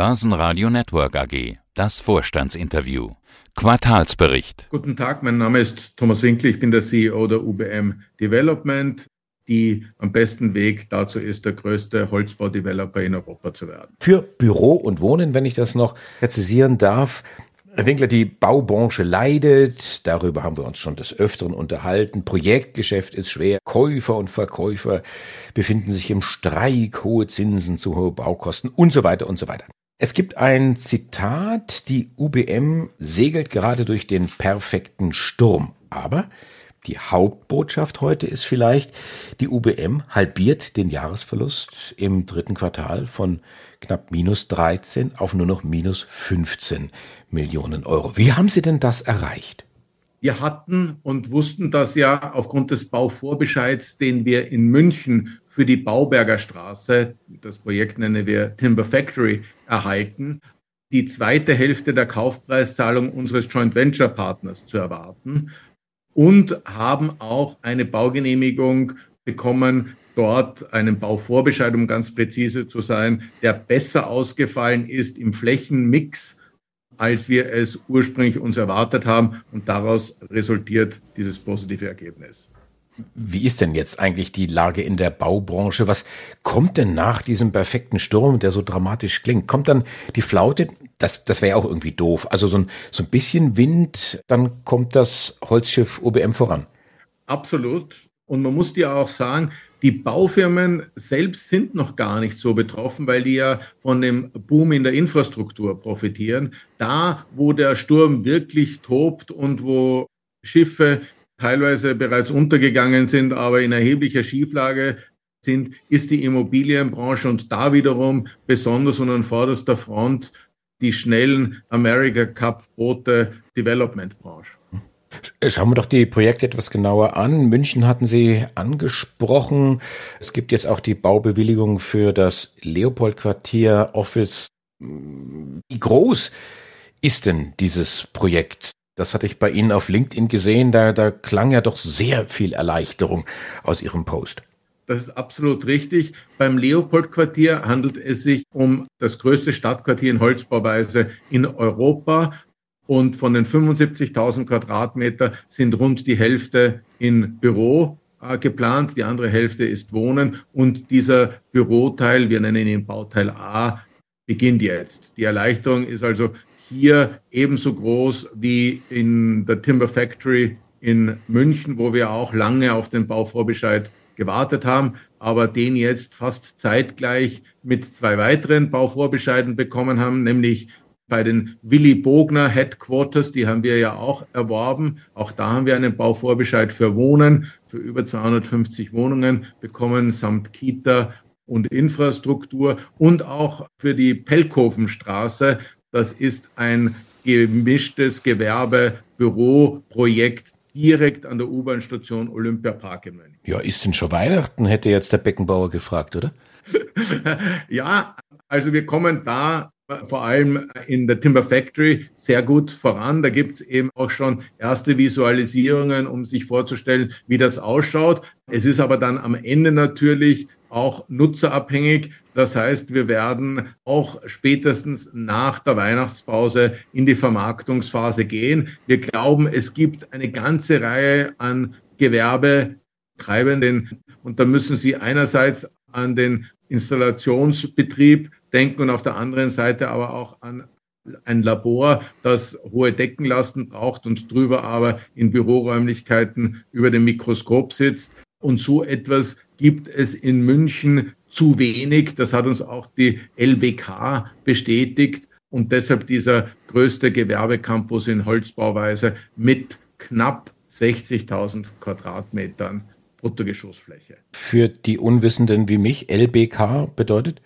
Börsenradio Network AG. Das Vorstandsinterview. Quartalsbericht. Guten Tag, mein Name ist Thomas Winkler, ich bin der CEO der UBM Development, die am besten Weg dazu ist, der größte Holzbaudeveloper in Europa zu werden. Für Büro und Wohnen, wenn ich das noch präzisieren darf, Herr Winkler, die Baubranche leidet, darüber haben wir uns schon des Öfteren unterhalten. Projektgeschäft ist schwer, Käufer und Verkäufer befinden sich im Streik, hohe Zinsen zu hohe Baukosten und so weiter und so weiter. Es gibt ein Zitat, die UBM segelt gerade durch den perfekten Sturm. Aber die Hauptbotschaft heute ist vielleicht, die UBM halbiert den Jahresverlust im dritten Quartal von knapp minus 13 auf nur noch minus 15 Millionen Euro. Wie haben Sie denn das erreicht? Wir hatten und wussten das ja aufgrund des Bauvorbescheids, den wir in München für die Bauberger Straße, das Projekt nennen wir Timber Factory, erhalten, die zweite Hälfte der Kaufpreiszahlung unseres Joint Venture Partners zu erwarten und haben auch eine Baugenehmigung bekommen, dort einen Bauvorbescheid, um ganz präzise zu sein, der besser ausgefallen ist im Flächenmix, als wir es ursprünglich uns erwartet haben. Und daraus resultiert dieses positive Ergebnis. Wie ist denn jetzt eigentlich die Lage in der Baubranche? Was kommt denn nach diesem perfekten Sturm, der so dramatisch klingt? Kommt dann die Flaute? Das, das wäre ja auch irgendwie doof. Also so ein, so ein bisschen Wind, dann kommt das Holzschiff OBM voran. Absolut. Und man muss dir auch sagen, die Baufirmen selbst sind noch gar nicht so betroffen, weil die ja von dem Boom in der Infrastruktur profitieren. Da, wo der Sturm wirklich tobt und wo Schiffe teilweise bereits untergegangen sind, aber in erheblicher Schieflage sind, ist die Immobilienbranche und da wiederum besonders und an vorderster Front die schnellen America Cup Boote Development Branche. Schauen wir doch die Projekte etwas genauer an. München hatten Sie angesprochen. Es gibt jetzt auch die Baubewilligung für das Leopold-Quartier Office. Wie groß ist denn dieses Projekt? Das hatte ich bei Ihnen auf LinkedIn gesehen. Da, da klang ja doch sehr viel Erleichterung aus Ihrem Post. Das ist absolut richtig. Beim Leopold-Quartier handelt es sich um das größte Stadtquartier in Holzbauweise in Europa. Und von den 75.000 Quadratmeter sind rund die Hälfte in Büro äh, geplant, die andere Hälfte ist Wohnen. Und dieser Büroteil, wir nennen ihn Bauteil A, beginnt jetzt. Die Erleichterung ist also hier ebenso groß wie in der Timber Factory in München, wo wir auch lange auf den Bauvorbescheid gewartet haben, aber den jetzt fast zeitgleich mit zwei weiteren Bauvorbescheiden bekommen haben, nämlich bei den Willy Bogner Headquarters, die haben wir ja auch erworben. Auch da haben wir einen Bauvorbescheid für Wohnen, für über 250 Wohnungen bekommen, samt Kita und Infrastruktur und auch für die Pelkofenstraße. Das ist ein gemischtes Gewerbebüroprojekt direkt an der U-Bahn-Station Olympiapark in München. Ja, ist denn schon Weihnachten, hätte jetzt der Beckenbauer gefragt, oder? ja, also wir kommen da vor allem in der Timber Factory sehr gut voran. Da gibt's eben auch schon erste Visualisierungen, um sich vorzustellen, wie das ausschaut. Es ist aber dann am Ende natürlich auch nutzerabhängig. Das heißt, wir werden auch spätestens nach der Weihnachtspause in die Vermarktungsphase gehen. Wir glauben, es gibt eine ganze Reihe an Gewerbetreibenden und da müssen Sie einerseits an den Installationsbetrieb denken und auf der anderen Seite aber auch an ein Labor, das hohe Deckenlasten braucht und drüber aber in Büroräumlichkeiten über dem Mikroskop sitzt. Und so etwas gibt es in München zu wenig. Das hat uns auch die LBK bestätigt. Und deshalb dieser größte Gewerbecampus in Holzbauweise mit knapp 60.000 Quadratmetern Bruttogeschossfläche. Für die Unwissenden wie mich, LBK bedeutet?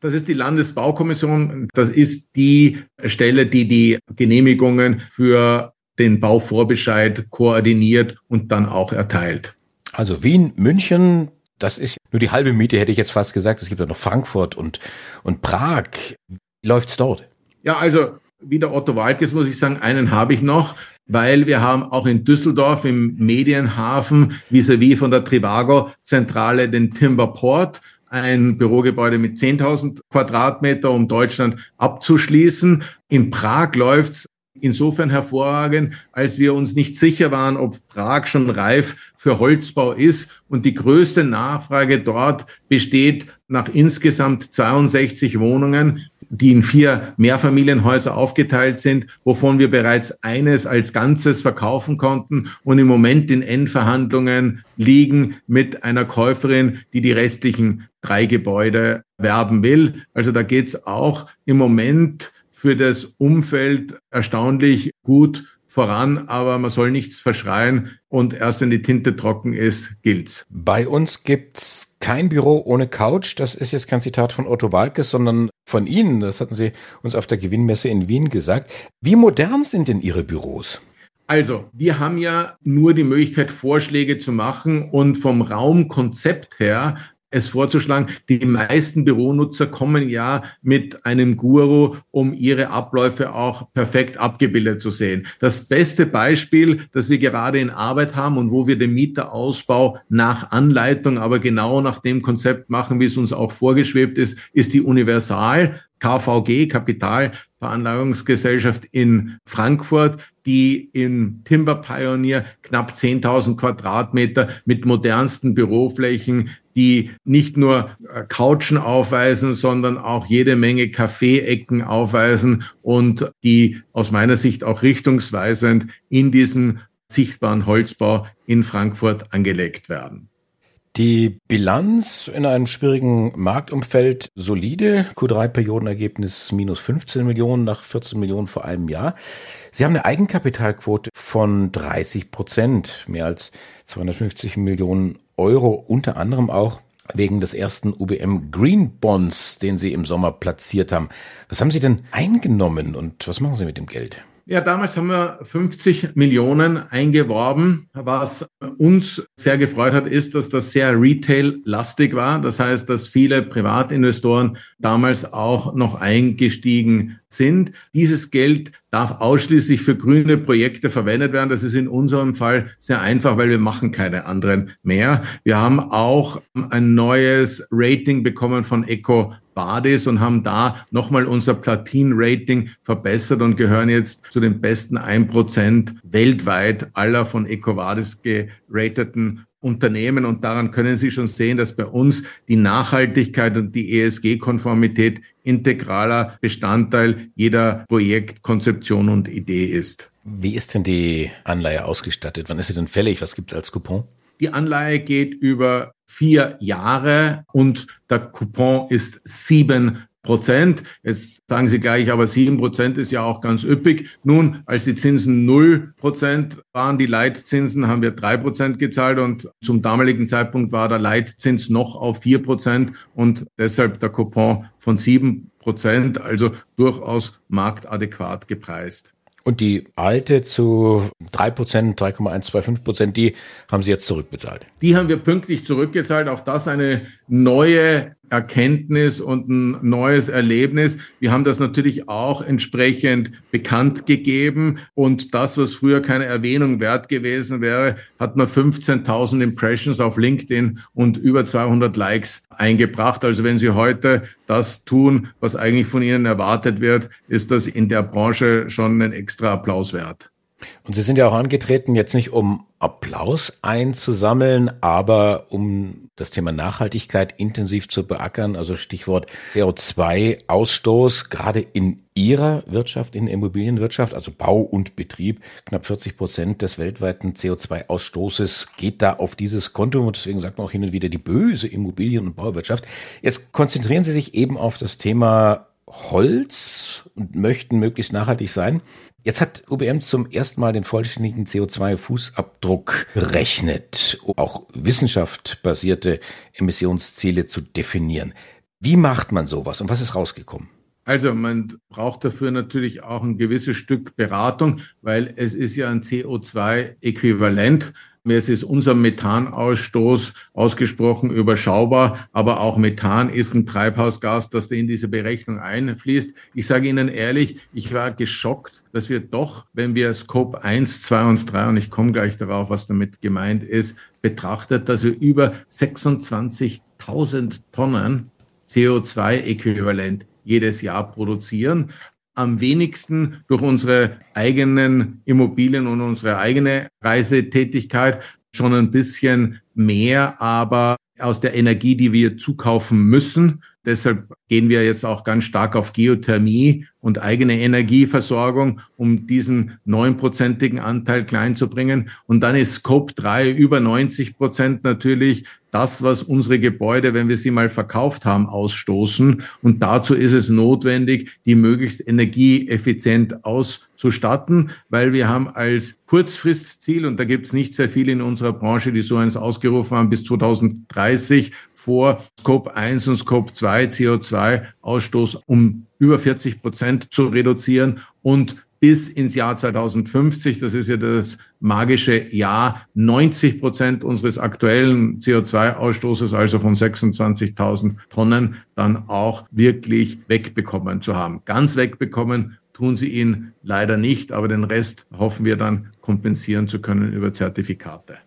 Das ist die Landesbaukommission. Das ist die Stelle, die die Genehmigungen für den Bauvorbescheid koordiniert und dann auch erteilt. Also Wien, München, das ist nur die halbe Miete, hätte ich jetzt fast gesagt. Es gibt ja noch Frankfurt und, und Prag. Wie läuft's dort? Ja, also wie der Otto Walkes muss ich sagen, einen habe ich noch, weil wir haben auch in Düsseldorf im Medienhafen vis-à-vis -vis von der Trivago-Zentrale den Timberport ein Bürogebäude mit 10.000 Quadratmeter, um Deutschland abzuschließen. In Prag läuft's insofern hervorragend, als wir uns nicht sicher waren, ob Prag schon reif für Holzbau ist. Und die größte Nachfrage dort besteht nach insgesamt 62 Wohnungen, die in vier Mehrfamilienhäuser aufgeteilt sind, wovon wir bereits eines als Ganzes verkaufen konnten und im Moment in Endverhandlungen liegen mit einer Käuferin, die die restlichen drei Gebäude werben will. Also da geht's auch im Moment für das Umfeld erstaunlich gut voran, aber man soll nichts verschreien und erst wenn die Tinte trocken ist, gilt's. Bei uns gibt's kein Büro ohne Couch. Das ist jetzt kein Zitat von Otto Walkes, sondern von Ihnen. Das hatten Sie uns auf der Gewinnmesse in Wien gesagt. Wie modern sind denn Ihre Büros? Also, wir haben ja nur die Möglichkeit, Vorschläge zu machen und vom Raumkonzept her es vorzuschlagen. Die meisten Büronutzer kommen ja mit einem Guru, um ihre Abläufe auch perfekt abgebildet zu sehen. Das beste Beispiel, das wir gerade in Arbeit haben und wo wir den Mieterausbau nach Anleitung, aber genau nach dem Konzept machen, wie es uns auch vorgeschwebt ist, ist die Universal. KVG, Kapitalveranlagungsgesellschaft in Frankfurt, die in Timber Pioneer knapp 10.000 Quadratmeter mit modernsten Büroflächen die nicht nur äh, Couchen aufweisen, sondern auch jede Menge Kaffeeecken aufweisen und die aus meiner Sicht auch richtungsweisend in diesen sichtbaren Holzbau in Frankfurt angelegt werden. Die Bilanz in einem schwierigen Marktumfeld solide. Q3-Periodenergebnis minus 15 Millionen nach 14 Millionen vor einem Jahr. Sie haben eine Eigenkapitalquote von 30 Prozent, mehr als 250 Millionen Euro, unter anderem auch wegen des ersten UBM Green Bonds, den Sie im Sommer platziert haben. Was haben Sie denn eingenommen und was machen Sie mit dem Geld? Ja, damals haben wir 50 Millionen eingeworben. Was uns sehr gefreut hat, ist, dass das sehr retail-lastig war. Das heißt, dass viele Privatinvestoren damals auch noch eingestiegen sind. Dieses Geld darf ausschließlich für grüne Projekte verwendet werden. Das ist in unserem Fall sehr einfach, weil wir machen keine anderen mehr. Wir haben auch ein neues Rating bekommen von Eco Badis und haben da nochmal unser Platin-Rating verbessert und gehören jetzt zu den besten 1% weltweit aller von EcoVadis gerateten Unternehmen. Und daran können Sie schon sehen, dass bei uns die Nachhaltigkeit und die ESG-Konformität integraler Bestandteil jeder Projektkonzeption und Idee ist. Wie ist denn die Anleihe ausgestattet? Wann ist sie denn fällig? Was gibt es als Coupon? Die Anleihe geht über vier Jahre und der Coupon ist sieben Prozent. Jetzt sagen Sie gleich, aber sieben Prozent ist ja auch ganz üppig. Nun, als die Zinsen null Prozent waren, die Leitzinsen, haben wir drei Prozent gezahlt und zum damaligen Zeitpunkt war der Leitzins noch auf vier Prozent und deshalb der Coupon von sieben Prozent, also durchaus marktadäquat gepreist. Und die alte zu drei Prozent, 3,125 Prozent, die haben Sie jetzt zurückbezahlt. Die haben wir pünktlich zurückgezahlt. Auch das eine neue Erkenntnis und ein neues Erlebnis. Wir haben das natürlich auch entsprechend bekannt gegeben und das, was früher keine Erwähnung wert gewesen wäre, hat man 15.000 Impressions auf LinkedIn und über 200 Likes eingebracht. Also wenn Sie heute das tun, was eigentlich von Ihnen erwartet wird, ist das in der Branche schon ein extra Applaus wert. Und Sie sind ja auch angetreten, jetzt nicht um Applaus einzusammeln, aber um das Thema Nachhaltigkeit intensiv zu beackern, also Stichwort CO2-Ausstoß, gerade in Ihrer Wirtschaft, in der Immobilienwirtschaft, also Bau und Betrieb, knapp 40 Prozent des weltweiten CO2-Ausstoßes geht da auf dieses Konto und deswegen sagt man auch hin und wieder die böse Immobilien- und Bauwirtschaft. Jetzt konzentrieren Sie sich eben auf das Thema Holz und möchten möglichst nachhaltig sein. Jetzt hat UBM zum ersten Mal den vollständigen CO2-Fußabdruck berechnet, um auch wissenschaftbasierte Emissionsziele zu definieren. Wie macht man sowas und was ist rausgekommen? Also man braucht dafür natürlich auch ein gewisses Stück Beratung, weil es ist ja ein CO2-Äquivalent. Jetzt ist unser Methanausstoß ausgesprochen überschaubar, aber auch Methan ist ein Treibhausgas, das in diese Berechnung einfließt. Ich sage Ihnen ehrlich, ich war geschockt, dass wir doch, wenn wir Scope 1, 2 und 3, und ich komme gleich darauf, was damit gemeint ist, betrachtet, dass wir über 26.000 Tonnen CO2-Äquivalent jedes Jahr produzieren. Am wenigsten durch unsere eigenen Immobilien und unsere eigene Reisetätigkeit, schon ein bisschen mehr, aber aus der Energie, die wir zukaufen müssen. Deshalb gehen wir jetzt auch ganz stark auf Geothermie und eigene Energieversorgung, um diesen neunprozentigen Anteil klein zu bringen. Und dann ist Scope 3 über 90 Prozent natürlich das, was unsere Gebäude, wenn wir sie mal verkauft haben, ausstoßen. Und dazu ist es notwendig, die möglichst energieeffizient auszustatten, weil wir haben als Kurzfristziel, und da gibt es nicht sehr viele in unserer Branche, die so eins ausgerufen haben, bis 2030 vor, Scope 1 und Scope 2 CO2-Ausstoß um über 40 Prozent zu reduzieren und bis ins Jahr 2050, das ist ja das magische Jahr, 90 Prozent unseres aktuellen CO2-Ausstoßes, also von 26.000 Tonnen, dann auch wirklich wegbekommen zu haben. Ganz wegbekommen tun sie ihn leider nicht, aber den Rest hoffen wir dann kompensieren zu können über Zertifikate.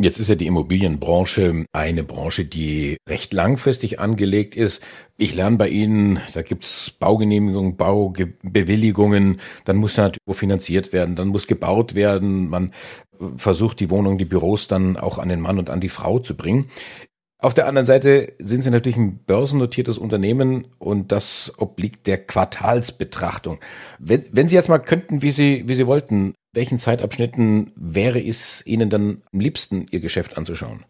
Jetzt ist ja die Immobilienbranche eine Branche, die recht langfristig angelegt ist. Ich lerne bei Ihnen, da gibt's Baugenehmigungen, Baubewilligungen, dann muss natürlich finanziert werden, dann muss gebaut werden, man versucht die Wohnungen, die Büros dann auch an den Mann und an die Frau zu bringen. Auf der anderen Seite sind Sie natürlich ein börsennotiertes Unternehmen und das obliegt der Quartalsbetrachtung. Wenn, wenn Sie jetzt mal könnten, wie Sie, wie Sie wollten, welchen Zeitabschnitten wäre es Ihnen dann am liebsten, Ihr Geschäft anzuschauen?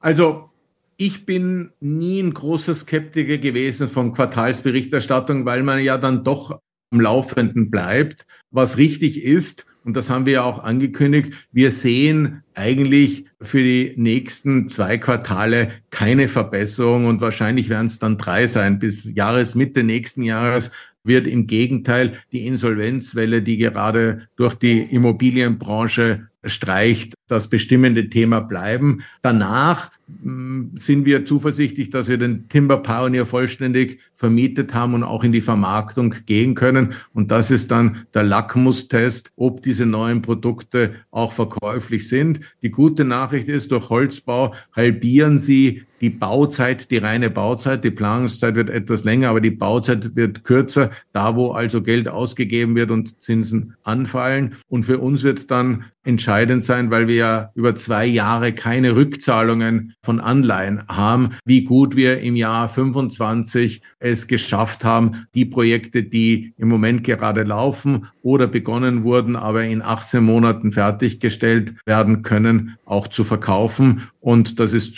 Also ich bin nie ein großer Skeptiker gewesen von Quartalsberichterstattung, weil man ja dann doch am Laufenden bleibt, was richtig ist. Und das haben wir ja auch angekündigt. Wir sehen eigentlich für die nächsten zwei Quartale keine Verbesserung und wahrscheinlich werden es dann drei sein. Bis Jahresmitte nächsten Jahres wird im Gegenteil die Insolvenzwelle, die gerade durch die Immobilienbranche streicht, das bestimmende Thema bleiben. Danach hm, sind wir zuversichtlich, dass wir den Timber Pioneer vollständig vermietet haben und auch in die Vermarktung gehen können. Und das ist dann der Lackmustest, ob diese neuen Produkte auch verkäuflich sind. Die gute Nachricht ist, durch Holzbau halbieren sie die Bauzeit, die reine Bauzeit. Die Planungszeit wird etwas länger, aber die Bauzeit wird kürzer, da wo also Geld ausgegeben wird und Zinsen anfallen. Und für uns wird dann entscheidend sein, weil wir ja über zwei Jahre keine Rückzahlungen von Anleihen haben, wie gut wir im Jahr 25 es geschafft haben, die Projekte, die im Moment gerade laufen oder begonnen wurden, aber in 18 Monaten fertiggestellt werden können, auch zu verkaufen. Und das ist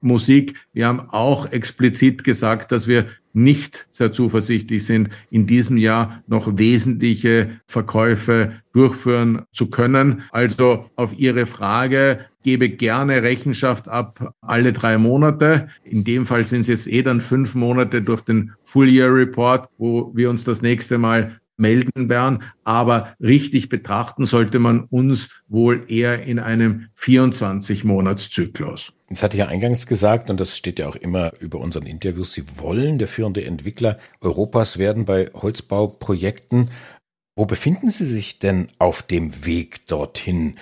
Zukunftsmusik. Wir haben auch explizit gesagt, dass wir nicht sehr zuversichtlich sind, in diesem Jahr noch wesentliche Verkäufe durchführen zu können. Also auf Ihre Frage gebe gerne Rechenschaft ab alle drei Monate. In dem Fall sind es jetzt eh dann fünf Monate durch den Full Year Report, wo wir uns das nächste Mal melden werden. Aber richtig betrachten sollte man uns wohl eher in einem 24-Monats-Zyklus. Jetzt hatte ich ja eingangs gesagt, und das steht ja auch immer über unseren Interviews, Sie wollen der führende Entwickler Europas werden bei Holzbauprojekten. Wo befinden Sie sich denn auf dem Weg dorthin?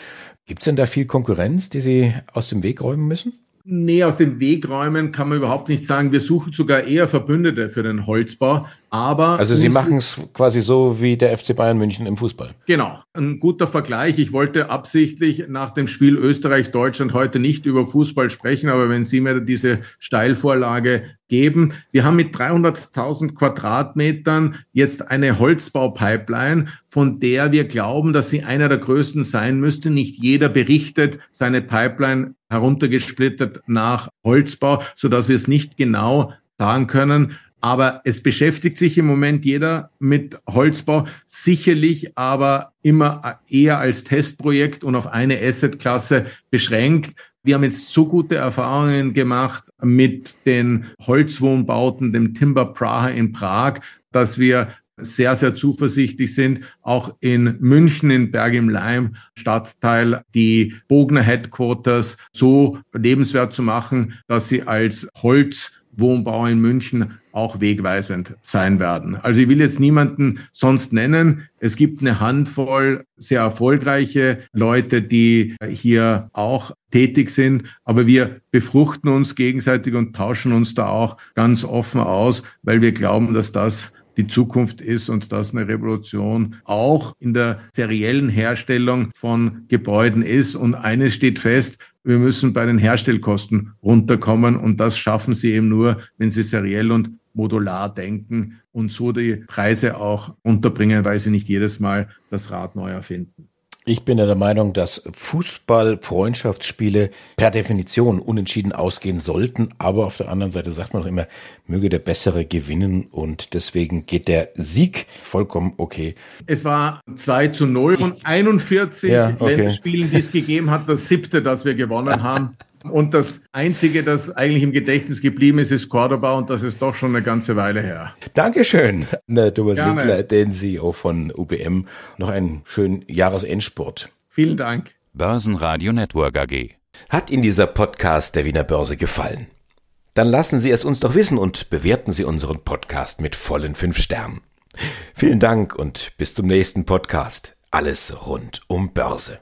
Gibt es denn da viel Konkurrenz, die Sie aus dem Weg räumen müssen? Nee, aus dem Weg räumen kann man überhaupt nicht sagen. Wir suchen sogar eher Verbündete für den Holzbau. Aber also Sie machen es quasi so wie der FC Bayern München im Fußball. Genau, ein guter Vergleich. Ich wollte absichtlich nach dem Spiel Österreich-Deutschland heute nicht über Fußball sprechen, aber wenn Sie mir diese Steilvorlage geben, wir haben mit 300.000 Quadratmetern jetzt eine Holzbaupipeline, von der wir glauben, dass sie einer der größten sein müsste. Nicht jeder berichtet seine Pipeline heruntergesplittert nach Holzbau, so dass wir es nicht genau sagen können. Aber es beschäftigt sich im Moment jeder mit Holzbau, sicherlich aber immer eher als Testprojekt und auf eine Assetklasse beschränkt. Wir haben jetzt so gute Erfahrungen gemacht mit den Holzwohnbauten, dem Timber Praha in Prag, dass wir sehr, sehr zuversichtlich sind, auch in München, in Berg im Leim, Stadtteil, die Bogner Headquarters so lebenswert zu machen, dass sie als Holzwohnbau in München auch wegweisend sein werden. Also ich will jetzt niemanden sonst nennen. Es gibt eine Handvoll sehr erfolgreiche Leute, die hier auch tätig sind, aber wir befruchten uns gegenseitig und tauschen uns da auch ganz offen aus, weil wir glauben, dass das die Zukunft ist und dass eine Revolution auch in der seriellen Herstellung von Gebäuden ist. Und eines steht fest, wir müssen bei den Herstellkosten runterkommen und das schaffen sie eben nur, wenn sie seriell und modular denken und so die Preise auch unterbringen, weil sie nicht jedes Mal das Rad neu erfinden. Ich bin der Meinung, dass Fußball-Freundschaftsspiele per Definition unentschieden ausgehen sollten. Aber auf der anderen Seite sagt man doch immer, möge der Bessere gewinnen. Und deswegen geht der Sieg vollkommen okay. Es war 2 zu 0 und 41 ja, okay. Länderspielen, die es gegeben hat, das siebte, das wir gewonnen haben. Und das Einzige, das eigentlich im Gedächtnis geblieben ist, ist Cordoba und das ist doch schon eine ganze Weile her. Dankeschön, Thomas Gerne. Winkler, den CEO von UBM. Noch einen schönen Jahresendsport. Vielen Dank. Börsenradio Network AG. Hat Ihnen dieser Podcast der Wiener Börse gefallen? Dann lassen Sie es uns doch wissen und bewerten Sie unseren Podcast mit vollen fünf Sternen. Vielen Dank und bis zum nächsten Podcast. Alles rund um Börse.